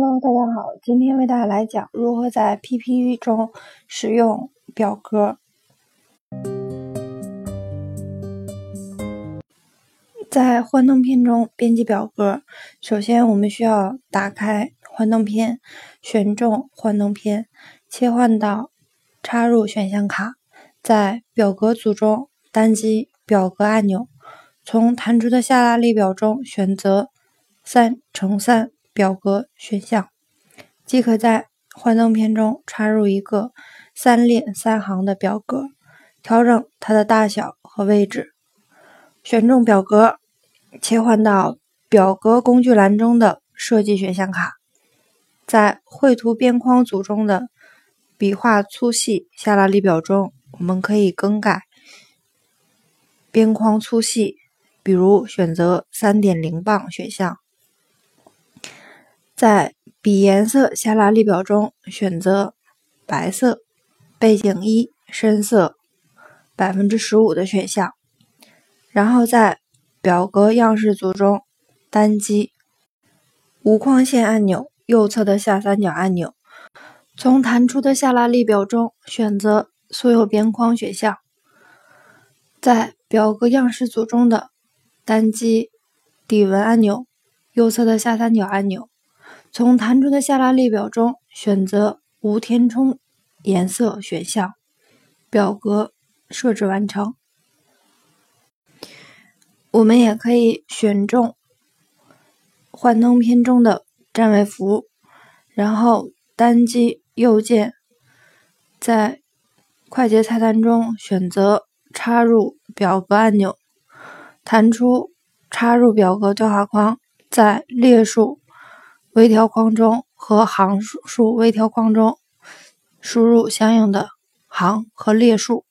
Hello，大家好，今天为大家来讲如何在 PPT 中使用表格。在幻灯片中编辑表格，首先我们需要打开幻灯片，选中幻灯片，切换到插入选项卡，在表格组中单击表格按钮，从弹出的下拉列表中选择三乘三。表格选项即可在幻灯片中插入一个三列三行的表格，调整它的大小和位置。选中表格，切换到表格工具栏中的设计选项卡，在绘图边框组中的笔画粗细下拉列表中，我们可以更改边框粗细，比如选择三点零磅选项。在笔颜色下拉列表中选择白色，背景一深色百分之十五的选项，然后在表格样式组中单击无框线按钮右侧的下三角按钮，从弹出的下拉列表中选择所有边框选项，在表格样式组中的单击底纹按钮右侧的下三角按钮。从弹出的下拉列表中选择无填充颜色选项，表格设置完成。我们也可以选中幻灯片中的占位符，然后单击右键，在快捷菜单中选择插入表格按钮，弹出插入表格对话框，在列数。微调框中和行数微调框中输入相应的行和列数。